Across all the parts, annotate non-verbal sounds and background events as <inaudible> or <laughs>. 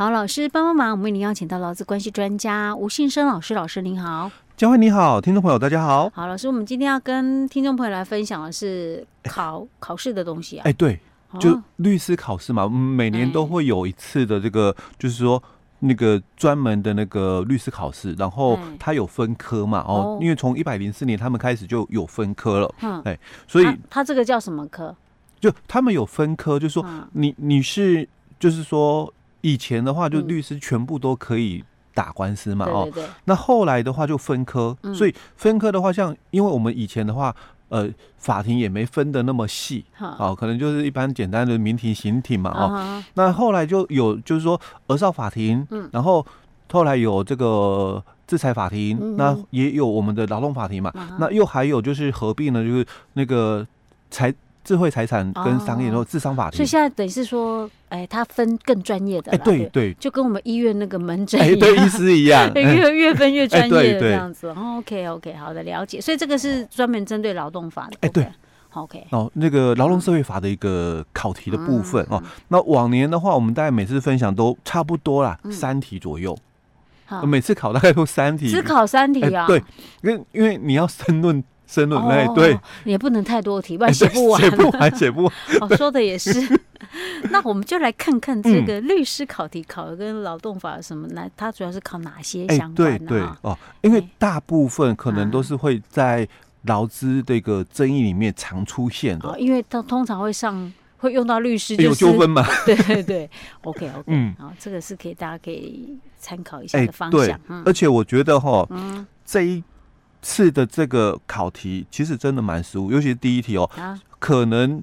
好，老师帮帮忙，我们为您邀请到劳资关系专家吴信生老师，老师您好。佳慧你好，听众朋友大家好。好，老师，我们今天要跟听众朋友来分享的是考考试的东西啊。哎，对，就律师考试嘛，每年都会有一次的这个，就是说。那个专门的那个律师考试，然后他有分科嘛？哦，因为从一百零四年他们开始就有分科了。嗯，哎，所以他这个叫什么科？就他们有分科，就是说你你是就是说以前的话，就律师全部都可以打官司嘛？哦，那后来的话就分科，所以分科的话，像因为我们以前的话。呃，法庭也没分的那么细，哦，可能就是一般简单的民庭、刑庭嘛，哦，那后来就有就是说儿少法庭，嗯，然后后来有这个制裁法庭，那也有我们的劳动法庭嘛，那又还有就是合并呢，就是那个财。智慧财产跟商业，然后智商法庭，所以现在等于是说，哎，它分更专业的，哎，对对，就跟我们医院那个门诊，哎，对，医师一样，<laughs> 越越分越专业的这样子。OK OK，好的，了解。所以这个是专门针对劳动法的，哎，对，OK。哦，那个劳动社会法的一个考题的部分哦，那往年的话，我们大概每次分享都差不多啦，三题左右，每次考大概都三题，只考三题啊？对，因为因为你要申论。申论类对，也不能太多题，不然写不完。写不完，写不完。<laughs> 哦，说的也是。<laughs> 那我们就来看看这个律师考题考的跟劳动法什么？那它主要是考哪些相关的？对对哦，因为大部分可能都是会在劳资这个争议里面常出现的。因为它通常会上会用到律师，有纠纷嘛？<laughs> 对对对，OK OK，嗯，好，这个是可以大家可以参考一下的方向。而且我觉得哈，这一。次的这个考题其实真的蛮失误，尤其是第一题哦，啊、可能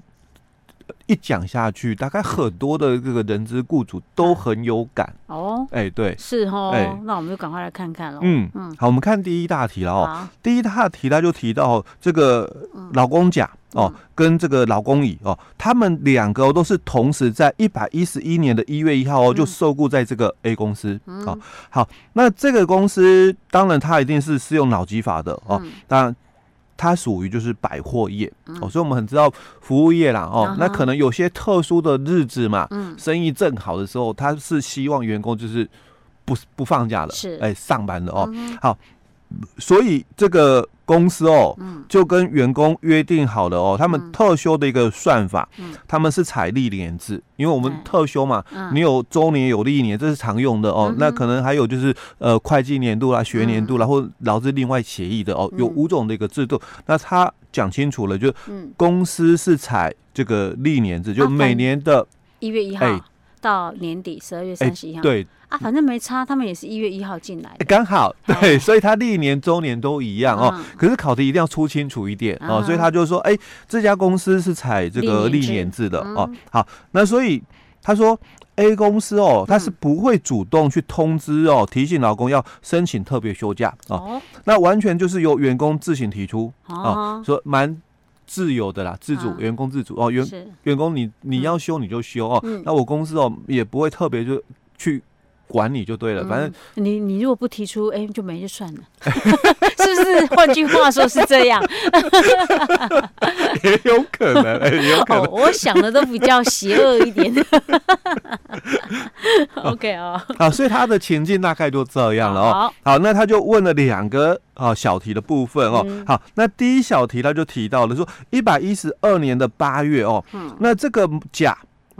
一讲下去，大概很多的这个人资雇主都很有感哦。哎，对，是哦。哎，那我们就赶快来看看喽。嗯嗯，好，我们看第一大题了哦。第一大题他就提到这个老公甲。哦，跟这个老公乙哦，他们两个都是同时在一百一十一年的一月一号哦，就受雇在这个 A 公司。哦，好，那这个公司当然它一定是适用脑机法的哦，当然它属于就是百货业哦，所以我们很知道服务业啦哦，那可能有些特殊的日子嘛，生意正好的时候，他是希望员工就是不不放假了，是。哎上班的哦，好。所以这个公司哦，就跟员工约定好了哦，他们特休的一个算法，他们是采历年制，因为我们特休嘛，你有周年有历年，这是常用的哦。那可能还有就是呃会计年度啦、学年度啦，或劳资另外协议的哦，有五种的一个制度。那他讲清楚了，就公司是采这个历年制，就每年的一月一号到年底十二月三十一号。对。啊，反正没差，他们也是一月一号进来的，刚好对，<laughs> 所以他历年周年都一样哦。可是考题一定要出清楚一点哦，所以他就说，哎，这家公司是采这个历年制的哦。好，那所以他说 A 公司哦，他是不会主动去通知哦，提醒劳工要申请特别休假哦。那完全就是由员工自行提出啊，说蛮自由的啦，自主，员工自主哦，员员工你你要休你就休哦。那我公司哦也不会特别就去。管你就对了，反正你你如果不提出，哎，就没就算了，<laughs> 是不是？换句话说是这样，也有可能，也有可能。我想的都比较邪恶一点。OK 啊，好，所以他的情境大概就这样了哦。好，那他就问了两个啊小题的部分哦。好，那第一小题他就提到了说，一百一十二年的八月哦，那这个甲。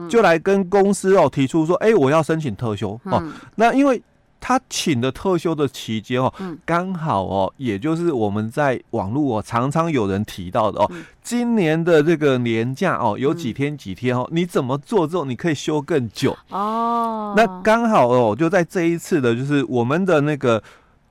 就来跟公司哦提出说，哎，我要申请特休。哦。那因为他请的特休的期间哦，刚好哦，也就是我们在网络哦常常有人提到的哦，今年的这个年假哦有几天几天哦，你怎么做之后你可以休更久？哦。那刚好哦，就在这一次的就是我们的那个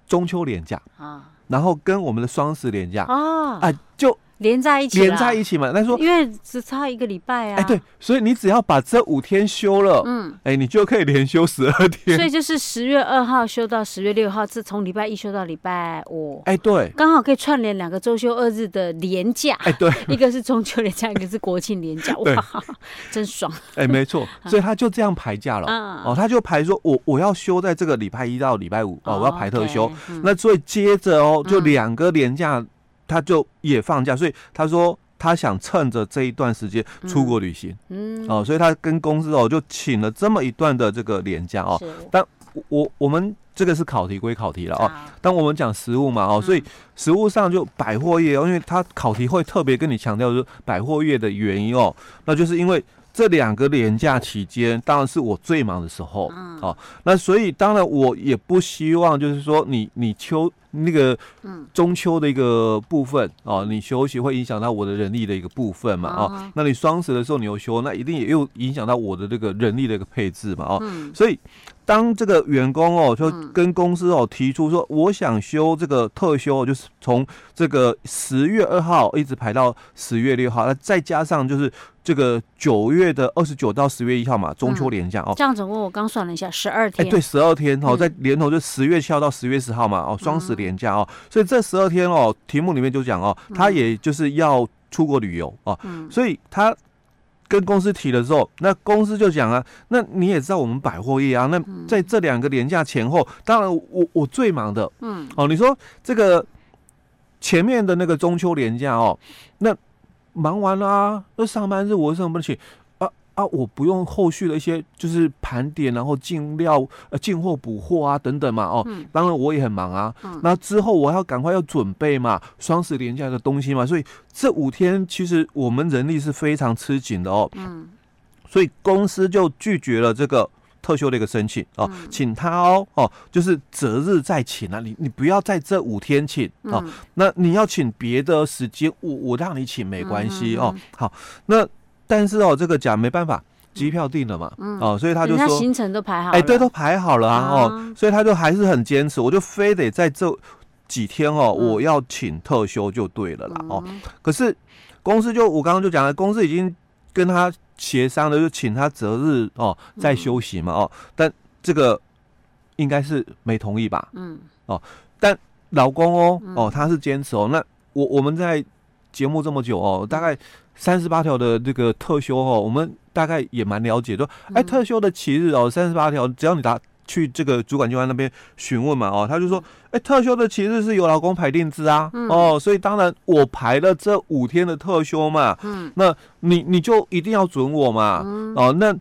中秋年假啊，然后跟我们的双十年假啊，啊就。连在一起，连在一起嘛？那说，因为只差一个礼拜啊。哎，对，所以你只要把这五天休了，嗯，哎，你就可以连休十二天。所以就是十月二号休到十月六号，是从礼拜一休到礼拜五。哎，对，刚好可以串联两个周休二日的连假。哎，对，一个是中秋连假，一个是国庆连假，<laughs> 哇，真爽。哎，没错，<laughs> 所以他就这样排假了。哦，他就排说，我我要休在这个礼拜一到礼拜五哦，我要排特休。那所以接着哦，就两个连假。他就也放假，所以他说他想趁着这一段时间出国旅行，嗯，哦，所以他跟公司哦就请了这么一段的这个年假哦。但我我们这个是考题归考题了哦，当我们讲食物嘛哦，所以食物上就百货业哦，因为他考题会特别跟你强调说百货业的原因哦，那就是因为。这两个年假期间，当然是我最忙的时候，嗯，哦，那所以当然我也不希望，就是说你你秋那个中秋的一个部分哦，你休息会影响到我的人力的一个部分嘛，哦，那你双十的时候你又休，那一定也又影响到我的这个人力的一个配置嘛，哦，所以当这个员工哦就跟公司哦提出说，我想休这个特休，就是从这个十月二号一直排到十月六号，那再加上就是。这个九月的二十九到十月一号嘛，中秋连假哦。这样总共我刚算了一下，十二天。哎，对，十二天哦，在连头就十月七号到十月十号嘛，哦，双十连假哦，所以这十二天哦，题目里面就讲哦，他也就是要出国旅游哦，所以他跟公司提的时候，那公司就讲啊，那你也知道我们百货业啊，那在这两个年假前后，当然我我最忙的，嗯，哦，你说这个前面的那个中秋年假哦，那。忙完了啊，那上班日我为什么不请啊啊！我不用后续的一些就是盘点，然后进料呃进货补货啊等等嘛哦。嗯、当然我也很忙啊。嗯、那之后我要赶快要准备嘛，双十连假的东西嘛。所以这五天其实我们人力是非常吃紧的哦。嗯。所以公司就拒绝了这个特休的一个申请哦，嗯、请他哦哦，就是择日再请啊，你你不要在这五天请哦，嗯、那你要请别的时间，我我让你请没关系哦。好，那但是哦，这个假没办法，机票定了嘛，嗯、哦，所以他就说行程都排好了，哎，对，都排好了啊，啊。哦，所以他就还是很坚持，我就非得在这几天哦，嗯、我要请特休就对了啦哦。嗯、可是公司就我刚刚就讲了，公司已经跟他。协商了就请他择日哦，再休息嘛哦，但这个应该是没同意吧？嗯。哦，但老公哦哦他是坚持哦，那我我们在节目这么久哦，大概三十八条的这个特休哦，我们大概也蛮了解的，哎特休的期日哦三十八条，只要你答。去这个主管机关那边询问嘛，哦，他就说，哎、欸，特休的其实是由劳工排定制啊，嗯、哦，所以当然我排了这五天的特休嘛，嗯，那你你就一定要准我嘛，嗯、哦，那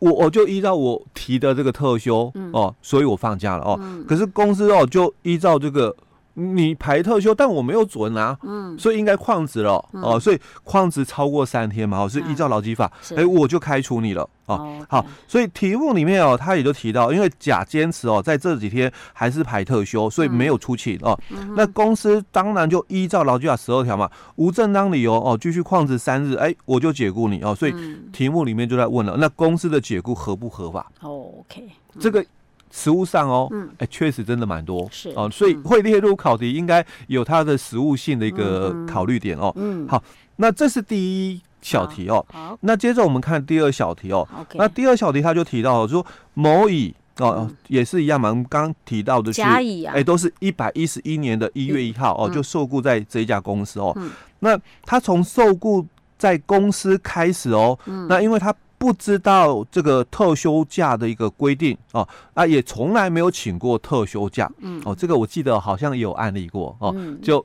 我我就依照我提的这个特休，嗯、哦，所以我放假了哦，嗯、可是公司哦就依照这个。你排特休，但我没有准啊，嗯，所以应该旷职了哦，所以旷职超过三天嘛，哦，是依照劳基法，哎，我就开除你了哦。好，所以题目里面哦，他也就提到，因为甲坚持哦，在这几天还是排特休，所以没有出勤哦。那公司当然就依照劳基法十二条嘛，无正当理由哦，继续旷职三日，哎，我就解雇你哦。所以题目里面就在问了，那公司的解雇合不合法？OK，这个。实物上哦，嗯。哎，确实真的蛮多，是哦，所以会列入考题，应该有它的实物性的一个考虑点哦。嗯，好，那这是第一小题哦。好，那接着我们看第二小题哦。那第二小题他就提到说，某乙哦，也是一样嘛，我们刚刚提到的是甲乙啊，哎，都是一百一十一年的一月一号哦，就受雇在这一家公司哦。那他从受雇在公司开始哦，那因为他。不知道这个特休假的一个规定哦，啊，也从来没有请过特休假，嗯，哦，这个我记得好像也有案例过哦，嗯、就。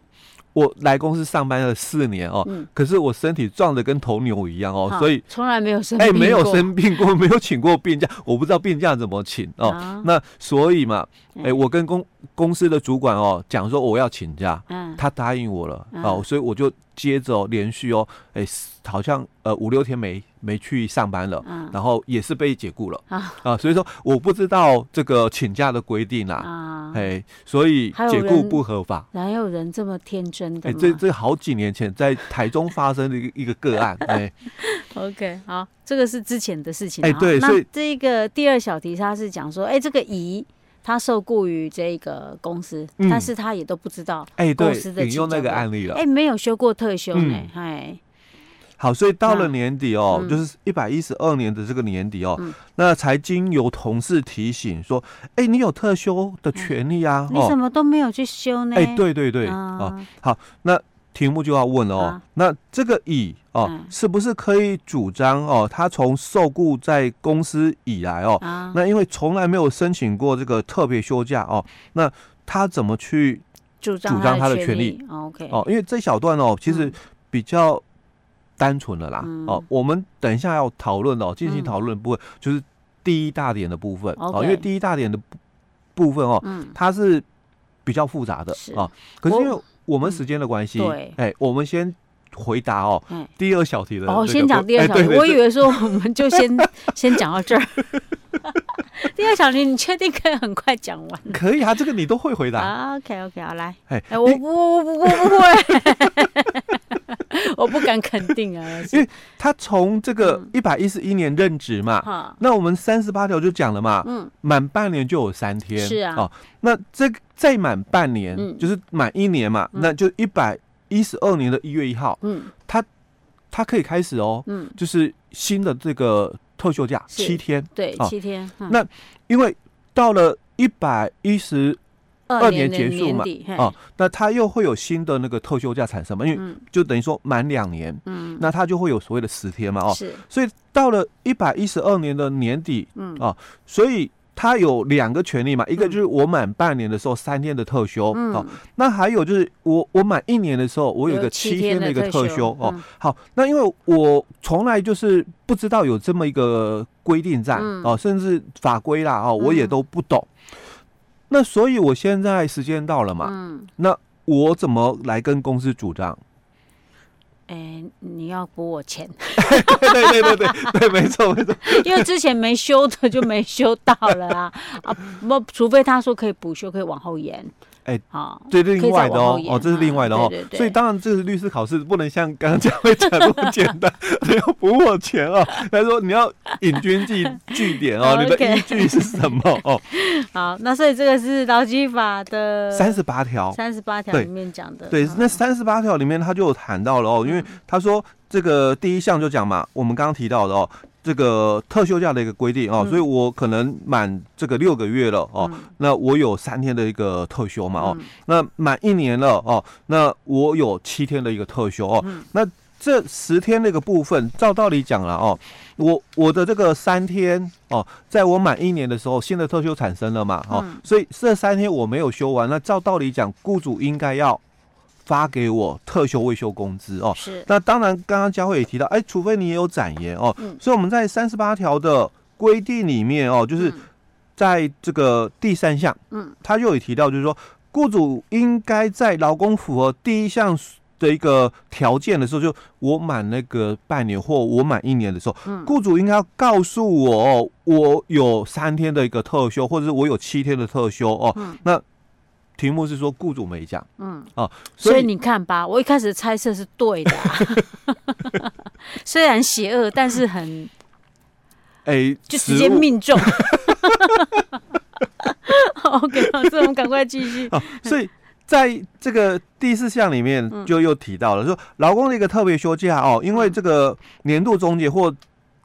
我来公司上班了四年哦，可是我身体壮的跟头牛一样哦，所以从来没有生病，哎，没有生病过，没有请过病假，我不知道病假怎么请哦。那所以嘛，哎，我跟公公司的主管哦讲说我要请假，他答应我了哦，所以我就接着连续哦，哎，好像呃五六天没没去上班了，然后也是被解雇了啊，所以说我不知道这个请假的规定啊，哎，所以解雇不合法。哪有人这么天真的？哎，这这好几年前在台中发生的一个一个个案，哎，<laughs> OK，好，这个是之前的事情，哎，对，所以这个第二小题他是讲说，哎，这个乙他受雇于这个公司，但是他也都不知道，哎，对，引用那个案例了，哎，没有休过特休呢，哎。好，所以到了年底哦，嗯、就是一百一十二年的这个年底哦，嗯、那才经由同事提醒说，哎、欸，你有特休的权利啊，嗯、你怎么都没有去休呢？哎、欸，对对对，啊、哦，好，那题目就要问了哦，啊、那这个乙哦，嗯、是不是可以主张哦，他从受雇在公司以来哦，啊、那因为从来没有申请过这个特别休假哦，那他怎么去主张他的权利？哦，因为这小段哦，其实。比较单纯的啦。哦，我们等一下要讨论哦，进行讨论的部分就是第一大点的部分哦，因为第一大点的部分哦，它是比较复杂的啊。可是因为我们时间的关系，对，哎，我们先。回答哦，第二小题的哦，先讲第二小题。我以为说我们就先 <laughs> 先讲到这儿。<laughs> 第二小题，你确定可以很快讲完？可以啊，这个你都会回答。OK OK，好来。哎，我不我不我不会，<laughs> <laughs> 我不敢肯定啊。<laughs> 因为他从这个一百一十一年任职嘛，那我们三十八条就讲了嘛，嗯，满半年就有三天，是啊。哦，那这再满半年，就是满一年嘛，那就一百。一十二年的一月一号，嗯，他他可以开始哦，嗯，就是新的这个特休假七天，对，七天。那因为到了一百一十二年结束嘛，哦，那他又会有新的那个特休假产生嘛？因为就等于说满两年，嗯，那他就会有所谓的十天嘛，哦，是，所以到了一百一十二年的年底，嗯啊，所以。他有两个权利嘛，一个就是我满半年的时候三天的特休，嗯、哦，那还有就是我我满一年的时候，我有一个七天的一个特休哦。好，那因为我从来就是不知道有这么一个规定在、嗯、哦，甚至法规啦哦，我也都不懂。嗯、那所以我现在时间到了嘛，嗯，那我怎么来跟公司主张？哎、欸，你要补我钱？<laughs> 对对对对对，对，没错没错。因为之前没修的就没修到了啊啊！不，除非他说可以补修，可以往后延。哎，好，这是另外的哦，哦，这是另外的哦，所以当然这是律师考试不能像刚刚讲会讲那么简单，<laughs> 你要补我钱哦。他说你要引经据据典哦，你的依据是什么哦？<laughs> 好，那所以这个是劳基法的三十八条，三十八条里面讲的。对，那三十八条里面他就有谈到了哦，因为他说这个第一项就讲嘛，我们刚刚提到的哦。这个特休假的一个规定哦，所以我可能满这个六个月了哦，那我有三天的一个特休嘛哦，那满一年了哦，那我有七天的一个特休哦，那这十天那个部分，照道理讲了哦，我我的这个三天哦，在我满一年的时候，新的特休产生了嘛哦，所以这三天我没有休完，那照道理讲，雇主应该要。发给我特休未休工资哦，是。那当然，刚刚佳慧也提到，哎，除非你也有展延哦。嗯。所以我们在三十八条的规定里面哦，就是在这个第三项，嗯，他就有提到，就是说，雇主应该在劳工符合第一项的一个条件的时候，就我满那个半年或我满一年的时候，嗯，雇主应该要告诉我，我有三天的一个特休，或者是我有七天的特休哦。嗯。那题目是说雇主没讲，嗯，哦，所以，所以你看吧，我一开始猜测是对的，啊，<laughs> 虽然邪恶，但是很，哎，欸，就直接命中。<laughs> OK，老师，我们赶快继续。哦，所以在这个第四项里面，就又提到了说，劳工的一个特别休假哦，因为这个年度终结或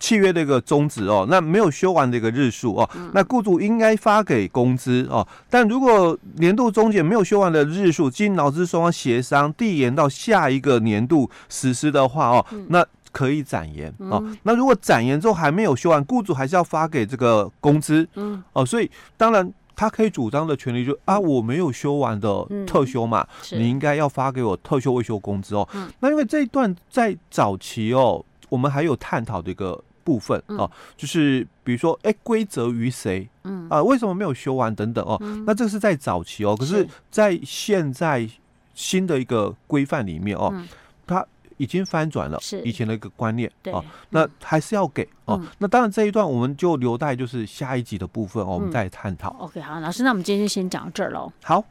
契约的一个终止哦，那没有休完的一个日数哦，那雇主应该发给工资哦。但如果年度终结没有休完的日数，经劳资双方协商递延到下一个年度实施的话哦，那可以展延哦。那如果展延之后还没有休完，雇主还是要发给这个工资。嗯哦，所以当然他可以主张的权利就是啊，我没有休完的特休嘛，你应该要发给我特休未休工资哦。那因为这一段在早期哦，我们还有探讨的一个。部分啊，就是比如说，哎，归责于谁？嗯啊，为什么没有修完等等哦？那这个是在早期哦，可是，在现在新的一个规范里面哦，它已经翻转了以前的一个观念哦，那还是要给哦。那当然这一段我们就留待就是下一集的部分哦，我们再探讨。OK，好，老师，那我们今天就先讲到这儿喽。好。